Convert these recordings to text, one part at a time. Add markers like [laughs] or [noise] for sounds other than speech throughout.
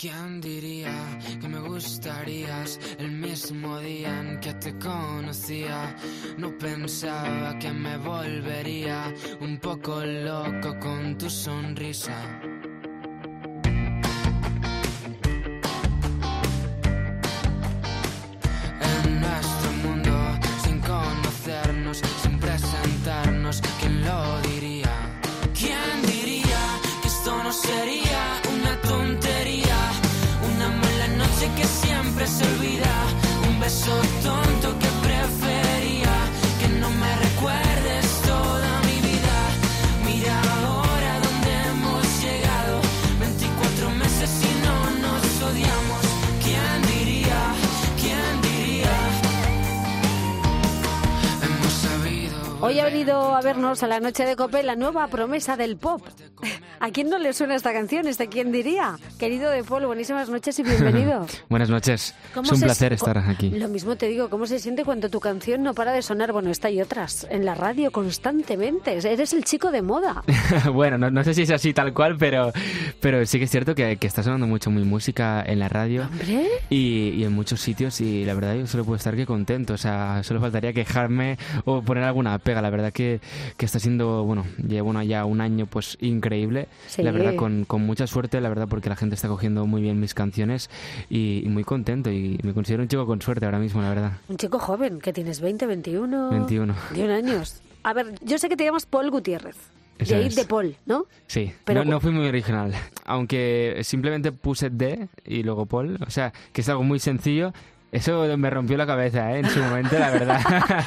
¿Quién diría que me gustarías el mismo día en que te conocía? No pensaba que me volvería un poco loco con tu sonrisa. Hoy ha venido a vernos a la noche de Cope la nueva promesa del pop. ¿A quién no le suena esta canción? ¿Este quién diría? Querido De Paul, buenísimas noches y bienvenido. [laughs] Buenas noches. ¿Cómo Es un placer estar aquí. Lo mismo te digo, ¿cómo se siente cuando tu canción no para de sonar? Bueno, esta y otras, en la radio constantemente. Eres el chico de moda. [laughs] bueno, no, no sé si es así tal cual, pero, pero sí que es cierto que, que está sonando mucho mi música en la radio Hombre, y, y en muchos sitios y la verdad yo solo puedo estar que contento. O sea, solo faltaría quejarme o poner alguna pega. La verdad que, que está siendo, bueno, llevo una- ya un año pues increíble. Sí. La verdad con, con mucha suerte, la verdad porque la gente está cogiendo muy bien mis canciones y, y muy contento y me considero un chico con suerte ahora mismo, la verdad. un chico joven, que tienes 20, 21... 21. 21 años. A ver, yo sé que te llamas Paul Gutiérrez. Eso de ahí de Paul, ¿no? Sí, Pero no, no fui muy original. Aunque simplemente puse D y luego Paul. O sea, que es algo muy sencillo. Eso me rompió la cabeza, ¿eh? En su momento, la verdad. [laughs]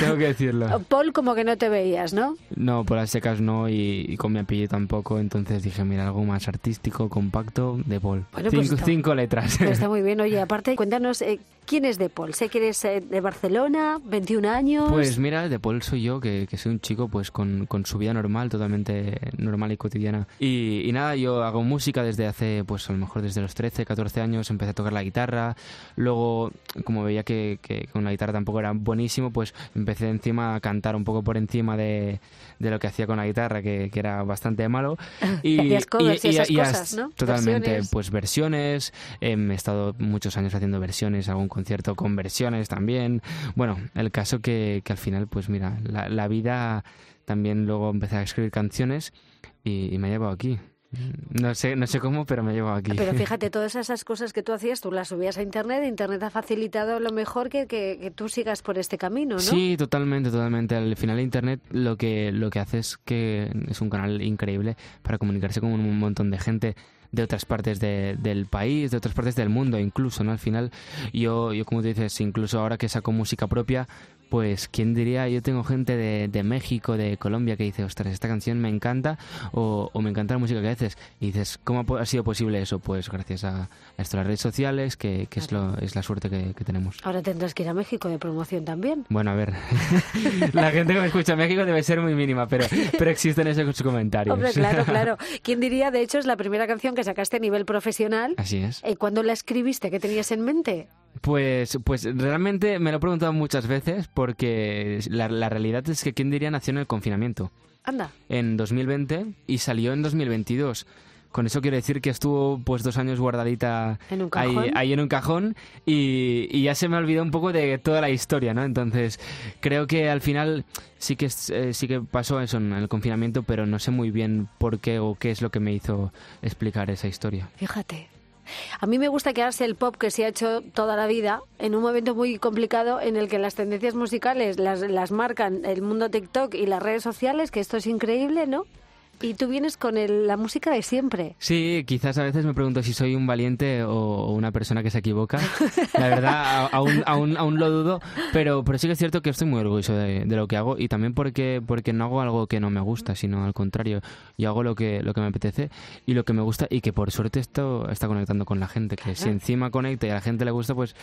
Tengo que decirlo. Paul como que no te veías, ¿no? No, por las secas no y, y con mi apellido tampoco. Entonces dije, mira, algo más artístico, compacto, de Paul. Bueno, pues cinco, cinco letras. Pero está muy bien. [laughs] Oye, aparte, cuéntanos, eh, ¿quién es de Paul? Sé que eres eh, de Barcelona, 21 años. Pues mira, de Paul soy yo, que, que soy un chico pues con, con su vida normal, totalmente normal y cotidiana. Y, y nada, yo hago música desde hace, pues a lo mejor desde los 13, 14 años, empecé a tocar la guitarra. Luego, como veía que, que con la guitarra tampoco era buenísimo, pues empecé encima a cantar un poco por encima de, de lo que hacía con la guitarra, que, que era bastante malo. [laughs] Hacías covers y esas as- cosas, ¿no? Totalmente, Versiones. pues versiones. em, he estado muchos años haciendo versiones, algún concierto con versiones también. Bueno, el caso que, que al final, pues mira, la, la vida también luego empecé a escribir canciones y, y me ha llevado aquí. No sé, no sé cómo, pero me ha llevado aquí. Pero fíjate, [laughs] todas esas cosas que tú hacías, tú las subías a Internet, Internet ha facilitado lo mejor que, que, que tú sigas por este camino, ¿no? Sí, totalmente, totalmente. Al final Internet lo que, lo que hace es que es un canal increíble para comunicarse con un montón de gente de otras partes de- del país, de otras partes del mundo incluso, ¿no? Al final yo, yo como tú dices, incluso ahora que saco música propia, pues quién diría, yo tengo gente de, de México, de Colombia que dice, ostras, esta canción me encanta o, o me encanta la música que haces. Y dices, ¿cómo ha sido posible eso? Pues gracias a, a esto, las redes sociales, que, que es, lo, es la suerte que- que tenemos. Ahora tendrás que ir a México de promoción también. Bueno, a ver, [laughs] la gente que me escucha en México debe ser muy mínima, pero, pero existen esos comentarios. Hombre, claro, claro. [laughs] ¿Quién diría, de hecho, es la primera canción que sacaste a nivel profesional? Así es. Eh, ¿Cuándo la escribiste? ¿Qué tenías en mente? Pues, pues realmente me lo he preguntado muchas veces porque la, la realidad es que quién diría nació en el confinamiento Anda. en 2020 y salió en 2022. Con eso quiero decir que estuvo pues dos años guardadita En un ahí, ahí en un cajón y, y ya se me olvidó un poco de toda la historia, ¿no? Entonces creo que al final sí que eh, sí que pasó eso en el confinamiento, pero no sé muy bien por qué o qué es lo que me hizo explicar esa historia. Fíjate. A mí me gusta quedarse el pop que se ha hecho toda la vida en un momento muy complicado en el que las tendencias musicales las, las marcan el mundo TikTok y las redes sociales, que esto es increíble, ¿no? Y tú vienes con el- la música de siempre. Sí, quizás a veces me pregunto si soy un valiente o, o una persona que se equivoca. La verdad, aún, aún, aún lo dudo, pero, pero sí que es cierto que estoy muy orgulloso de, de lo que hago y también porque, porque no hago algo que no me gusta, sino al contrario, yo hago lo que, lo que me apetece y lo que me gusta y que por suerte esto está conectando con la gente, que si encima conecta y a la gente le gusta, pues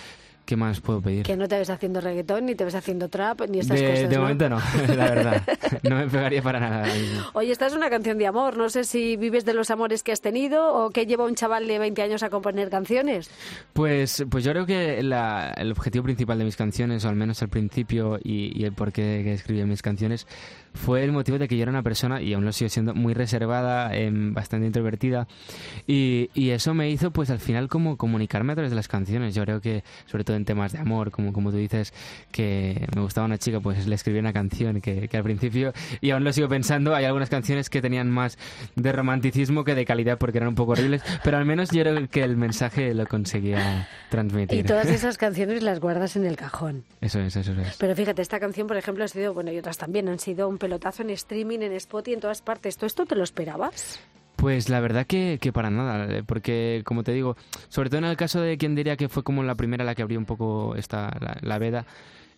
¿qué más puedo pedir? Que no te ves haciendo reggaetón, ni te ves haciendo trap, ni estas de cosas. de ¿no? momento no, [laughs] la verdad. No me pegaría para nada. Oye, esta es una canción canción de amor. No sé si vives de los amores que has tenido o qué lleva un chaval de 20 años a componer canciones. Pues, pues yo creo que la- el objetivo principal de mis canciones, o al menos al principio, y, y el por qué que escribía mis canciones, fue el motivo de que yo era una persona, y aún lo sigo siendo, muy reservada, em, bastante introvertida, y, y eso me hizo, pues al final, como comunicarme a través de las canciones. Yo creo que, sobre todo en temas de amor, como, como tú dices, que me gustaba una chica, pues le escribí una canción que, que al principio, y aún lo sigo pensando, hay algunas canciones que tenían más de romanticismo que de calidad porque eran un poco horribles, pero al menos yo creo que el mensaje lo conseguía transmitir. Y todas esas canciones las guardas en el cajón. Eso es, eso es. Pero fíjate, esta canción, por ejemplo, ha sido, bueno, y otras también, han sido un pelotazo en streaming, en Spotify, en todas partes. ¿Todo esto te lo esperabas? Pues la verdad que, que para nada, eh, porque como te digo, sobre todo en el caso de quien diría que fue como la primera la que abrió un poco esta la, la veda,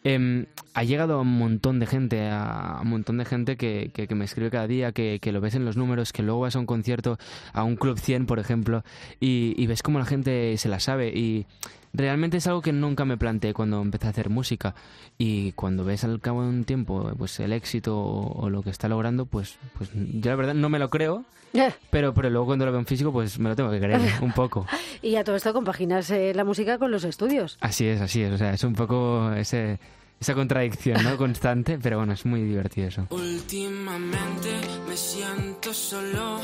em, ha llegado a un montón de gente, a un montón de gente que, que, que me escribe cada día, que, que lo ves en los números, que luego vas a un concierto, a un Club 100, por ejemplo, y, y ves cómo la gente se la sabe. Y realmente es algo que nunca me planteé cuando empecé a hacer música y cuando ves al cabo de un tiempo pues el éxito o, o lo que está logrando, pues, pues yo la verdad no me lo creo. Pero, pero luego cuando lo veo en físico, pues me lo tengo que creer un poco. [laughs] Y a todo esto compaginas eh, la música con los estudios. Así es, así es. O sea, es un poco ese, esa contradicción, ¿no? Constante, pero bueno, es muy divertido eso. Últimamente me siento solo,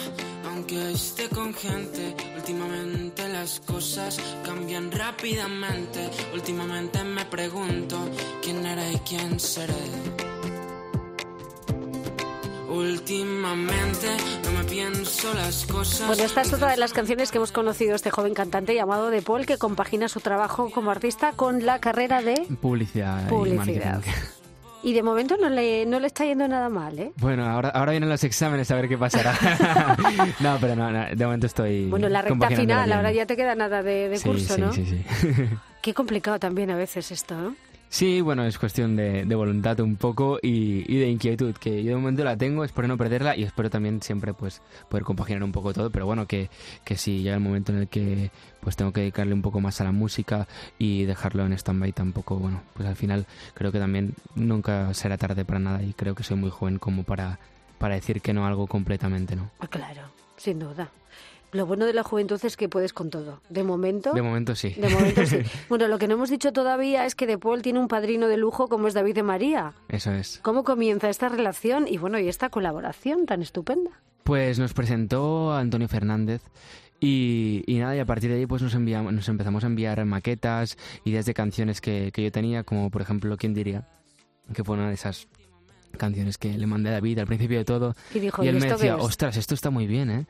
aunque esté con gente. Últimamente las cosas cambian rápidamente. Últimamente me pregunto quién era y quién seré. Últimamente no me pienso las cosas. Bueno, esta es otra de las canciones que hemos conocido a este joven cantante llamado De Paul, que compagina su trabajo como artista con la carrera de Publicidad. y publicidad. Y de momento no le, no le está yendo nada mal, ¿eh? Bueno, ahora, ahora vienen los exámenes a ver qué pasará. [laughs] no, pero no, no, de momento estoy. Bueno, la recta final, bien. ahora ya te queda nada de, de Sí, curso, sí, ¿no? Sí, sí, Qué complicado también a veces esto, ¿no? Sí, bueno, es cuestión de, de voluntad un poco y, y de inquietud, que yo de momento la tengo, espero no perderla y espero también siempre pues poder compaginar un poco todo, pero bueno, que, que si llega el momento en el que pues tengo que dedicarle un poco más a la música y dejarlo en stand-by tampoco, bueno, pues al final creo que también nunca será tarde para nada y creo que soy muy joven como para, para decir que no algo completamente, ¿no? Ah, claro, sin duda. Lo bueno de la juventud es que puedes con todo. De momento, De momento sí. de momento sí. [laughs] Bueno, lo que no hemos dicho todavía es que De Paul tiene un padrino de lujo como es David de María. Eso es. ¿Cómo comienza esta relación y bueno, y esta colaboración tan estupenda? Pues nos presentó a Antonio Fernández y, y nada, y a partir de ahí pues nos, enviamos, nos empezamos a enviar maquetas, ideas de canciones que, que yo tenía, como por ejemplo, ¿quién diría? Que fue una de esas canciones que le mandé a David al principio de todo. Y dijo, y él ¿y me decía, es? ostras, esto está muy bien, ¿eh?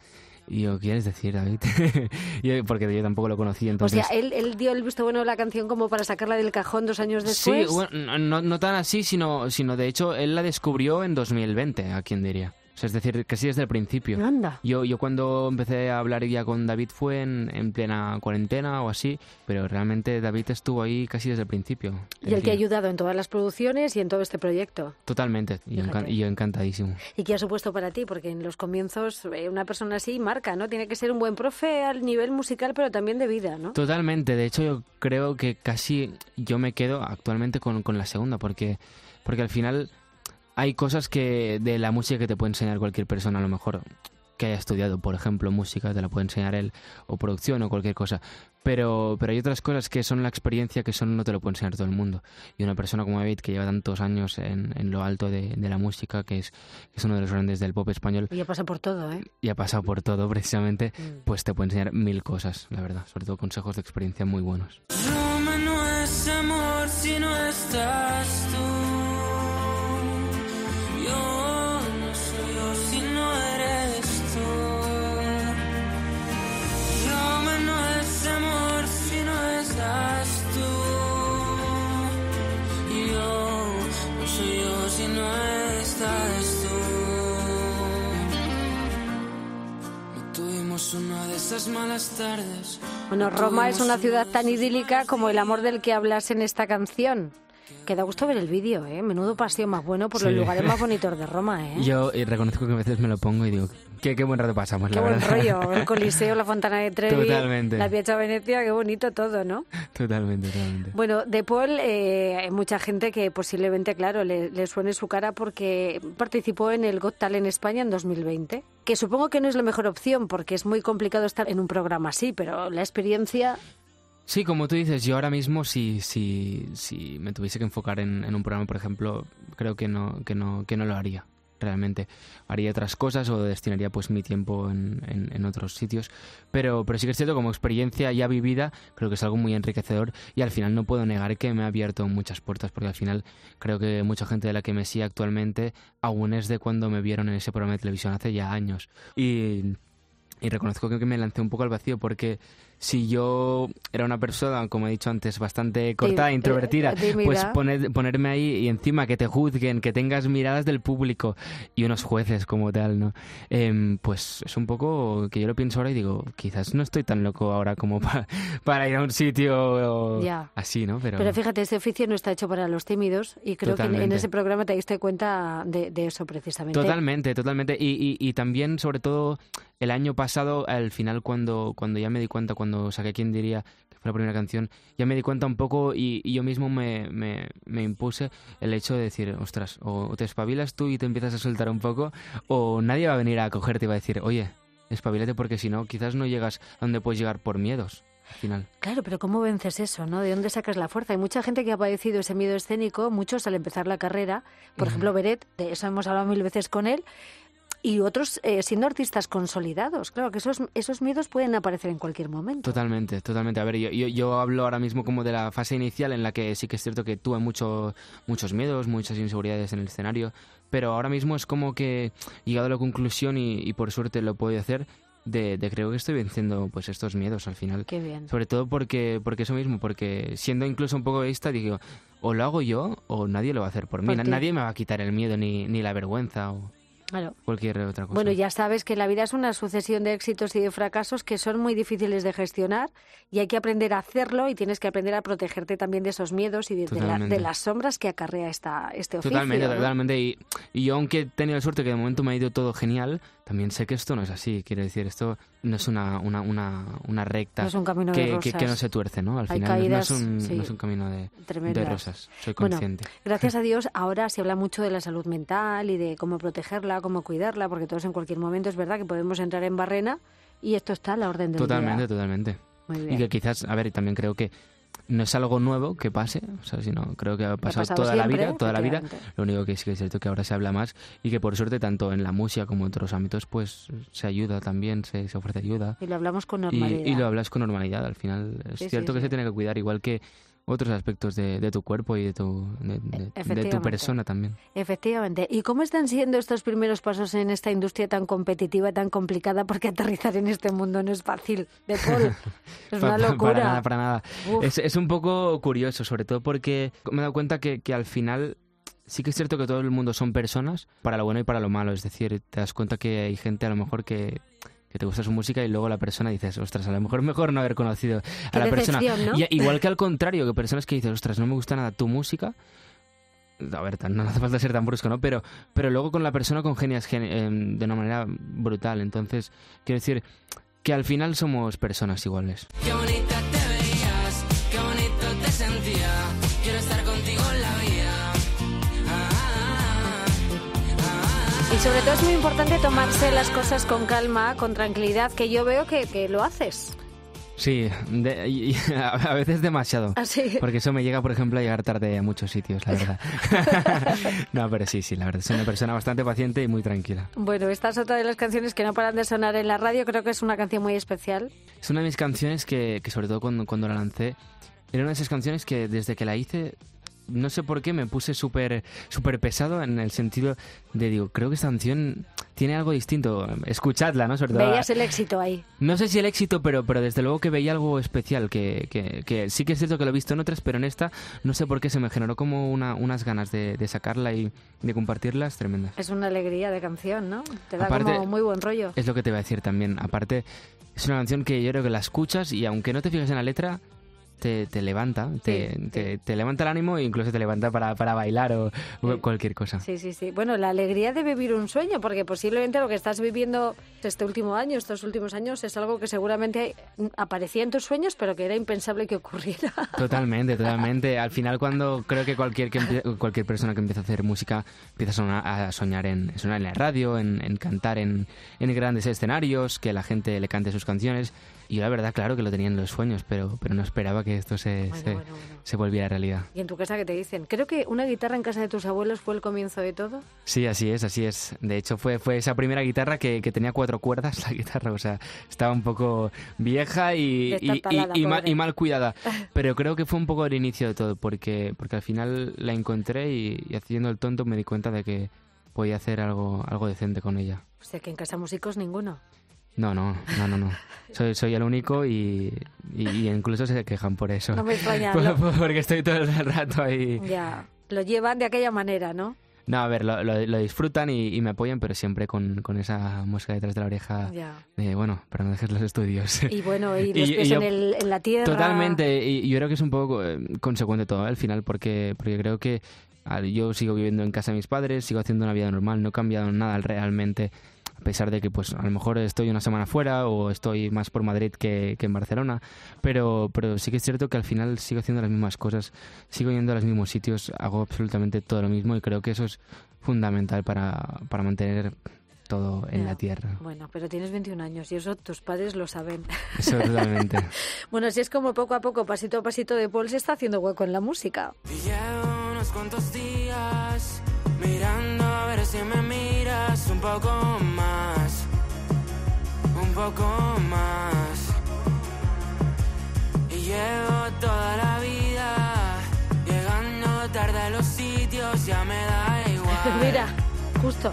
Y yo, ¿qué quieres decir, David? [laughs] Yo- porque yo tampoco lo conocía, O entonces... sea, él, él dio el visto bueno a la canción como para sacarla del cajón dos años Sí, después. bueno, no, no tan así, sino, sino de hecho él la descubrió en 2020, a quien diría. O sea, es decir, que sí desde el principio. Anda. Yo, yo cuando empecé a hablar ya con David fue en, en plena cuarentena o así, pero realmente David estuvo ahí casi desde el principio. Y te Encima. ha ayudado en todas las producciones y en todo este proyecto. Totalmente, y yo, encan- yo encantadísimo. ¿Y qué ha supuesto para ti? Porque en los comienzos eh, una persona así marca, ¿no? Tiene que ser un buen profe al nivel musical, pero también de vida, ¿no? Totalmente, de hecho yo creo que casi yo me quedo actualmente con, con la segunda, porque, porque al final hay cosas que de la música que te puede enseñar cualquier persona a lo mejor que haya estudiado, por ejemplo, música, te la puede enseñar él, o producción o cualquier cosa. Pero, pero hay otras cosas que son la experiencia que son no te lo puede enseñar todo el mundo. Y una persona como David, que lleva tantos años en, en lo alto de, de la música, que es, que es uno de los grandes del pop español, Y ya pasa por todo, ¿eh? y ha pasado por todo [laughs] precisamente, Mm. pues te puede enseñar mil cosas, la verdad. Sobre todo consejos de experiencia muy buenos. Roma no es amor si no estás tú. Bueno, Roma es una ciudad tan idílica como el amor del que hablas en esta canción. Que da gusto ver el vídeo, ¿eh? Menudo paseo más bueno por los lugares más [laughs] bonitos de Roma, ¿eh? Yo eh, reconozco que a veces me lo pongo y digo, qué, qué buen rato pasamos, Qué la buen verdad. rollo, el Coliseo, la Fontana de Trevi, Totalmente. la Piazza Venecia, qué bonito todo, ¿no? [laughs] totalmente, totalmente. Bueno, de Paul eh, hay mucha gente que posiblemente, claro, le, le suene su cara porque participó en el Got Talent España en 2020, que supongo que no es la mejor opción porque es muy complicado estar en un programa así, pero la experiencia... Sí, como tú dices, yo ahora mismo si, si, si me tuviese que enfocar en, en un programa, por ejemplo, creo que no, que no, que no lo haría. Realmente haría otras cosas o destinaría pues mi tiempo en, en- otros sitios. Pero, pero sí que es cierto, como experiencia ya vivida, creo que es algo muy enriquecedor y al final no puedo negar que me ha abierto muchas puertas porque al final creo que mucha gente de la que me sigue actualmente aún es de cuando me vieron en ese programa de televisión hace ya años. Y y reconozco que me lancé un poco al vacío porque si yo era una persona, como he dicho antes, bastante cortada, eh, introvertida, tímida. pues poner- ponerme ahí y encima que te juzguen, que tengas miradas del público y unos jueces como tal, ¿no? Em, pues es un poco que yo lo pienso ahora y digo, quizás no estoy tan loco ahora como [laughs] pa- para ir a un sitio Ya. así, ¿no? Pero, Pero fíjate, este oficio no está hecho para los tímidos y creo que en- Totalmente. ese programa te diste cuenta de, de eso precisamente. Totalmente, totalmente. Y, y, y también, sobre todo, el año pasado, al final, cuando, cuando ya me di cuenta, cuando saqué Quién diría, que fue la primera canción, ya me di cuenta un poco y, y yo mismo me, me, me impuse el hecho de decir, ostras, o te espabilas tú y te empiezas a soltar un poco, o nadie va a venir a cogerte y va a decir, oye, espabilate porque si no, quizás no llegas a donde puedes llegar por miedos, al final. Claro, pero ¿cómo vences eso, no? ¿De dónde sacas la fuerza? Hay mucha gente que ha padecido ese miedo escénico, muchos al empezar la carrera, por ejemplo Beret, de eso hemos hablado mil veces con él, y otros eh, siendo artistas consolidados. Claro que esos, esos miedos pueden aparecer en cualquier momento. Totalmente, totalmente. A ver, yo, yo, yo hablo ahora mismo como de la fase inicial en la que sí que es cierto que tuve mucho, muchos miedos, muchas inseguridades en el escenario, pero ahora mismo es como que he llegado a la conclusión y, y por suerte lo puedo hacer de, de creo que estoy venciendo pues estos miedos al final. Qué bien. Sobre todo porque, porque eso mismo, porque siendo incluso un poco egoísta, digo, o lo hago yo o nadie lo va a hacer por mí. Por nadie me va a quitar el miedo ni, ni la vergüenza o Claro. cualquier otra cosa. Bueno, ya sabes que la vida es una sucesión de éxitos y de fracasos que son muy difíciles de gestionar y hay que aprender a hacerlo y tienes que aprender a protegerte también de esos miedos y de, de la- de las sombras que acarrea esta, este oficio. Totalmente, ¿no? totalmente. Y, y yo, aunque he tenido la suerte que de momento me ha ido todo genial, también sé que esto no es así. Quiero decir, esto no es una, una, una, una recta No es un camino de que, que, rosas. que no se tuerce, ¿no? Al Hay final no- caídas, no, es un, sí, no es un camino de, de rosas. Soy Bueno, consciente. Gracias a Dios, ahora se habla mucho de la salud mental y de cómo protegerla, cómo cuidarla, porque todos en cualquier momento es verdad que podemos entrar en barrena y esto está a la orden del totalmente, día. totalmente. Muy Y que quizás, a ver, también creo que no es algo nuevo que pase, o sea, sino creo que ha pasado, pasado toda la vida, toda la vida. Lo único que sí que es cierto que ahora se habla más y que por suerte tanto en la música como en otros ámbitos pues se ayuda también, se, se ofrece ayuda. Y lo hablamos con Y, normalidad. y lo hablas con normalidad. Al final es Sí, cierto sí, que sí. se tiene que cuidar, igual que otros aspectos de, de tu cuerpo y de tu, de, de- de tu persona también. Efectivamente. ¿Y cómo están siendo estos primeros pasos en esta industria tan competitiva, tan complicada? Porque aterrizar en este mundo no es fácil. De Paul, [laughs] es una locura. Para nada, para nada. Es, es un poco curioso, sobre todo porque me he dado cuenta que, que al final sí que es cierto que todo el mundo son personas, para lo bueno y para lo malo. Es decir, te das cuenta que hay gente a lo mejor que que te gusta su música y luego la persona dices, ostras, a lo mejor mejor no haber conocido Qué a la persona. decepción, ¿no? Y- igual que al contrario, que personas que dices, ostras, no me gusta nada tu música. A ver, tan- no hace falta ser tan brusco, ¿no? Pero, pero luego con la persona congenias gen- em, de una manera brutal. Entonces, quiero decir que al final somos personas iguales. Qué bonita te veías, qué bonito te sentía. Sobre todo es muy importante tomarse las cosas con calma, con tranquilidad, que yo veo que, que lo haces. Sí, de- y- [laughs] a veces demasiado. Así. Porque eso me llega, por ejemplo, a llegar tarde a muchos sitios, la verdad. [laughs] no, pero sí, sí, la verdad. Soy una persona bastante paciente y muy tranquila. Bueno, esta es otra de las canciones que no paran de sonar en la radio. Creo que es una canción muy especial. Es una de mis canciones que, que sobre todo cuando, cuando la lancé, era una de esas canciones que desde que la hice, no sé por qué, me puse súper súper pesado en el sentido de, digo, creo que esta canción tiene algo distinto. Escuchadla, ¿no? Sobre todo, Veías el éxito ahí. No sé si el éxito, pero, pero desde luego que veía algo especial, que, que, que sí que es cierto que lo he visto en otras, pero en esta no sé por qué se me generó como una, unas ganas de, de sacarla y de compartirlas tremendas. Es una alegría de canción, ¿no? Te da Aparte- como muy buen rollo. Es lo que te voy a decir también. Aparte, es una canción que yo creo que la escuchas y aunque no te fijes en la letra, te, te levanta, te, te, te levanta el ánimo e incluso te levanta para, para bailar o, cualquier cosa. Sí, sí, sí. Bueno, la alegría de vivir un sueño, porque posiblemente lo que estás viviendo este último año, estos últimos años, es algo que seguramente aparecía en tus sueños, pero que era impensable que ocurriera. [laughs] Totalmente, totalmente. Al final, cuando creo que cualquier que cualquier persona que empieza a hacer música empieza a, sonar- a soñar en, en sonar en la radio, en, en cantar en, en grandes escenarios, que la gente le cante sus canciones. Y yo la verdad, claro que lo tenía en los sueños, pero, pero no esperaba que esto se, Bueno, se, bueno, bueno. se volviera realidad. ¿Y en tu casa qué te dicen? Creo que una guitarra en casa de tus abuelos fue el comienzo de todo. Sí, así es, así es. De hecho, fue, fue esa primera guitarra que, que tenía cuatro cuerdas, [laughs] la guitarra, o sea, estaba un poco vieja y, y, mal, y mal cuidada. [laughs] Pero creo que fue un poco el inicio de todo, porque, porque al final la encontré y, y haciendo el tonto me di cuenta de que podía hacer algo, algo decente con ella. O sea, que en casa músicos ninguno. No, no, no, no, no. Soy, soy el único y, y- y incluso se quejan por eso. No me extraña. [laughs] Por- porque estoy todo el rato ahí. ya, lo llevan de aquella manera, ¿no? No, a ver, lo, lo- lo disfrutan y, y me apoyan, pero siempre con, con esa música detrás de la oreja Ya. de, bueno, pero no dejes los estudios. Y bueno, y [laughs] los pies yo- en, el- en la tierra. Totalmente, y yo creo que es un poco eh, consecuente todo al final, porque, porque creo que yo sigo viviendo en casa de mis padres, sigo haciendo una vida normal, no he cambiado nada realmente, pesar de que pues a lo mejor estoy una semana fuera o estoy más por Madrid que, que en Barcelona, pero, pero sí que es cierto que al final sigo haciendo las mismas cosas, sigo yendo a los mismos sitios, hago absolutamente todo lo mismo y creo que eso es fundamental para, para mantener todo en Ya. la tierra. Bueno, pero tienes 21 años y eso tus padres lo saben. [laughs] Eso totalmente. Bueno, si es como poco a poco, pasito a pasito de Paul se está haciendo hueco en la música. Y llevo unos cuantos días mirando a ver si me miras un poco más, un poco más. Y llevo toda la vida llegando tarde a los sitios, ya me da igual. [laughs] Mira, justo.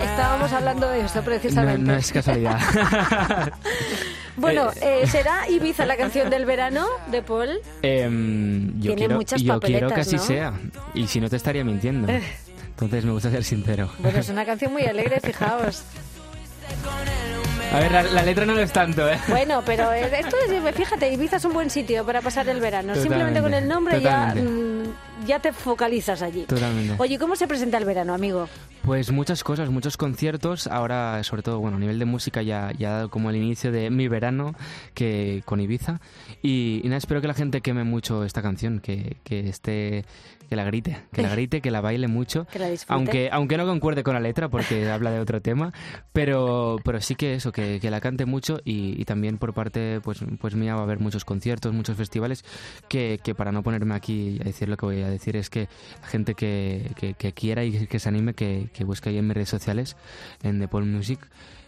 Estábamos hablando de eso No, precisamente. no es casualidad. [laughs] Bueno, eh, ¿será Ibiza la canción del verano de Paul? Em, yo Tiene quiero, muchas yo quiero que papeletas, así ¿no? sea. Y si no te estaría mintiendo. Entonces me gusta ser sincero. Bueno, es una canción muy alegre, fijaos. A ver, la, la letra no lo es tanto, ¿eh? Bueno, pero eh, esto es, fíjate, Ibiza es un buen sitio para pasar el verano. Simplemente con el nombre ya, totalmente. mm, ya te focalizas allí. Totalmente. Oye, ¿cómo se presenta el verano, amigo? Pues muchas cosas, muchos conciertos. Ahora, sobre todo, bueno, a nivel de música ya, ya ha dado como el inicio de mi verano que con Ibiza. Y, y nada, espero que la gente queme mucho esta canción, que, que esté, que la grite, que la grite, que la baile mucho. [laughs] Que la disfrute. Aunque, aunque no concuerde con la letra porque [laughs] habla de otro tema, pero, pero sí que eso, que, que la cante mucho y, y también por parte pues, pues mía va a haber muchos conciertos, muchos festivales, que, que para no ponerme aquí a decir lo que voy a decir es que la gente que, que, que quiera y que se anime, que, que busque ahí en mis redes sociales, en The Paul Music,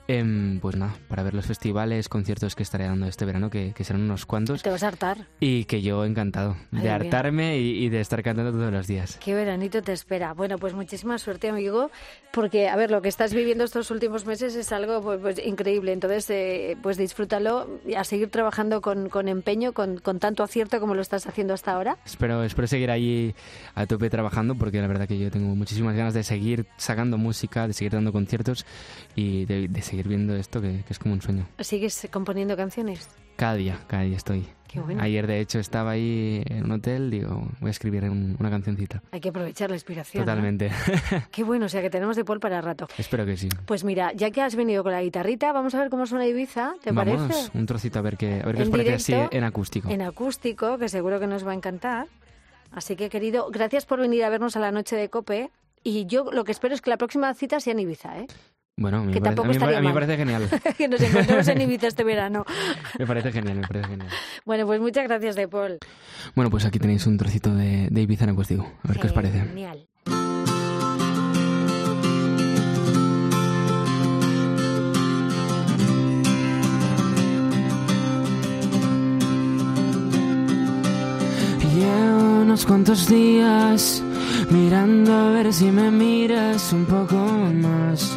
em, pues nada, para ver los festivales, conciertos que estaré dando este verano, que, que serán unos cuantos, Te vas a hartar. y que yo encantado Madre de hartarme y, y de estar cantando todos los días. Qué veranito te espera. Bueno, pues muchísima suerte, amigo, porque, a ver, lo que estás viviendo estos últimos meses es algo pues, pues, increíble. Entonces, eh, pues disfrútalo y a seguir trabajando con, con empeño, con, con tanto acierto como lo estás haciendo hasta ahora. Espero, espero seguir ahí a tope trabajando porque la verdad que yo tengo muchísimas ganas de seguir sacando música, de seguir dando conciertos y de, de seguir viendo esto que, que es como un sueño. ¿Sigues componiendo canciones? Cada día, cada día estoy. Qué bueno. Ayer de hecho estaba ahí en un hotel, digo, voy a escribir un- una cancioncita. Hay que aprovechar la inspiración. ¿no? Totalmente. [laughs] Qué bueno, o sea que tenemos de Paul para rato. espero que sí. Pues mira, ya que has venido con la guitarrita, vamos a ver cómo suena Ibiza, ¿te Vámonos, parece? un trocito a ver qué, a ver qué os parece así en acústico. En acústico, que seguro que nos va a encantar. Así que, querido, gracias por venir a vernos a la noche de Cope. Y yo lo que espero es que la próxima cita sea en Ibiza, ¿eh? Bueno, a mí, que me parece, tampoco a mí estaría a mí me parece genial. [laughs] que nos encontremos en Ibiza este verano. [laughs] Me parece genial, me parece genial. Bueno, pues muchas gracias, De Paul. Bueno, pues aquí tenéis un trocito de, de Ibiza en acústico. A ver qué os parece. Genial. Llevo unos cuantos días mirando a ver si me miras un poco más,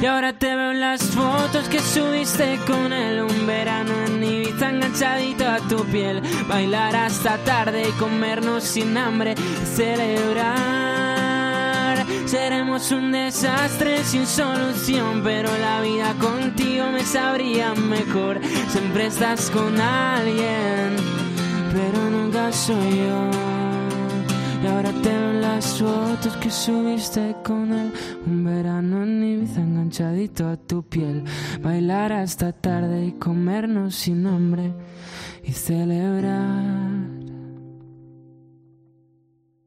Y ahora te veo las fotos que subiste con él. Un verano en Ibiza enganchadito a tu piel. Bailar hasta tarde y comernos sin hambre. Celebrar. Seremos un desastre sin solución Pero la vida contigo me sabría mejor. Siempre estás con alguien Pero nunca soy yo y ahora te ven las fotos que subiste con él. Un verano en Ibiza enganchadito a tu piel. Bailar hasta tarde y comernos sin hambre. Y celebrar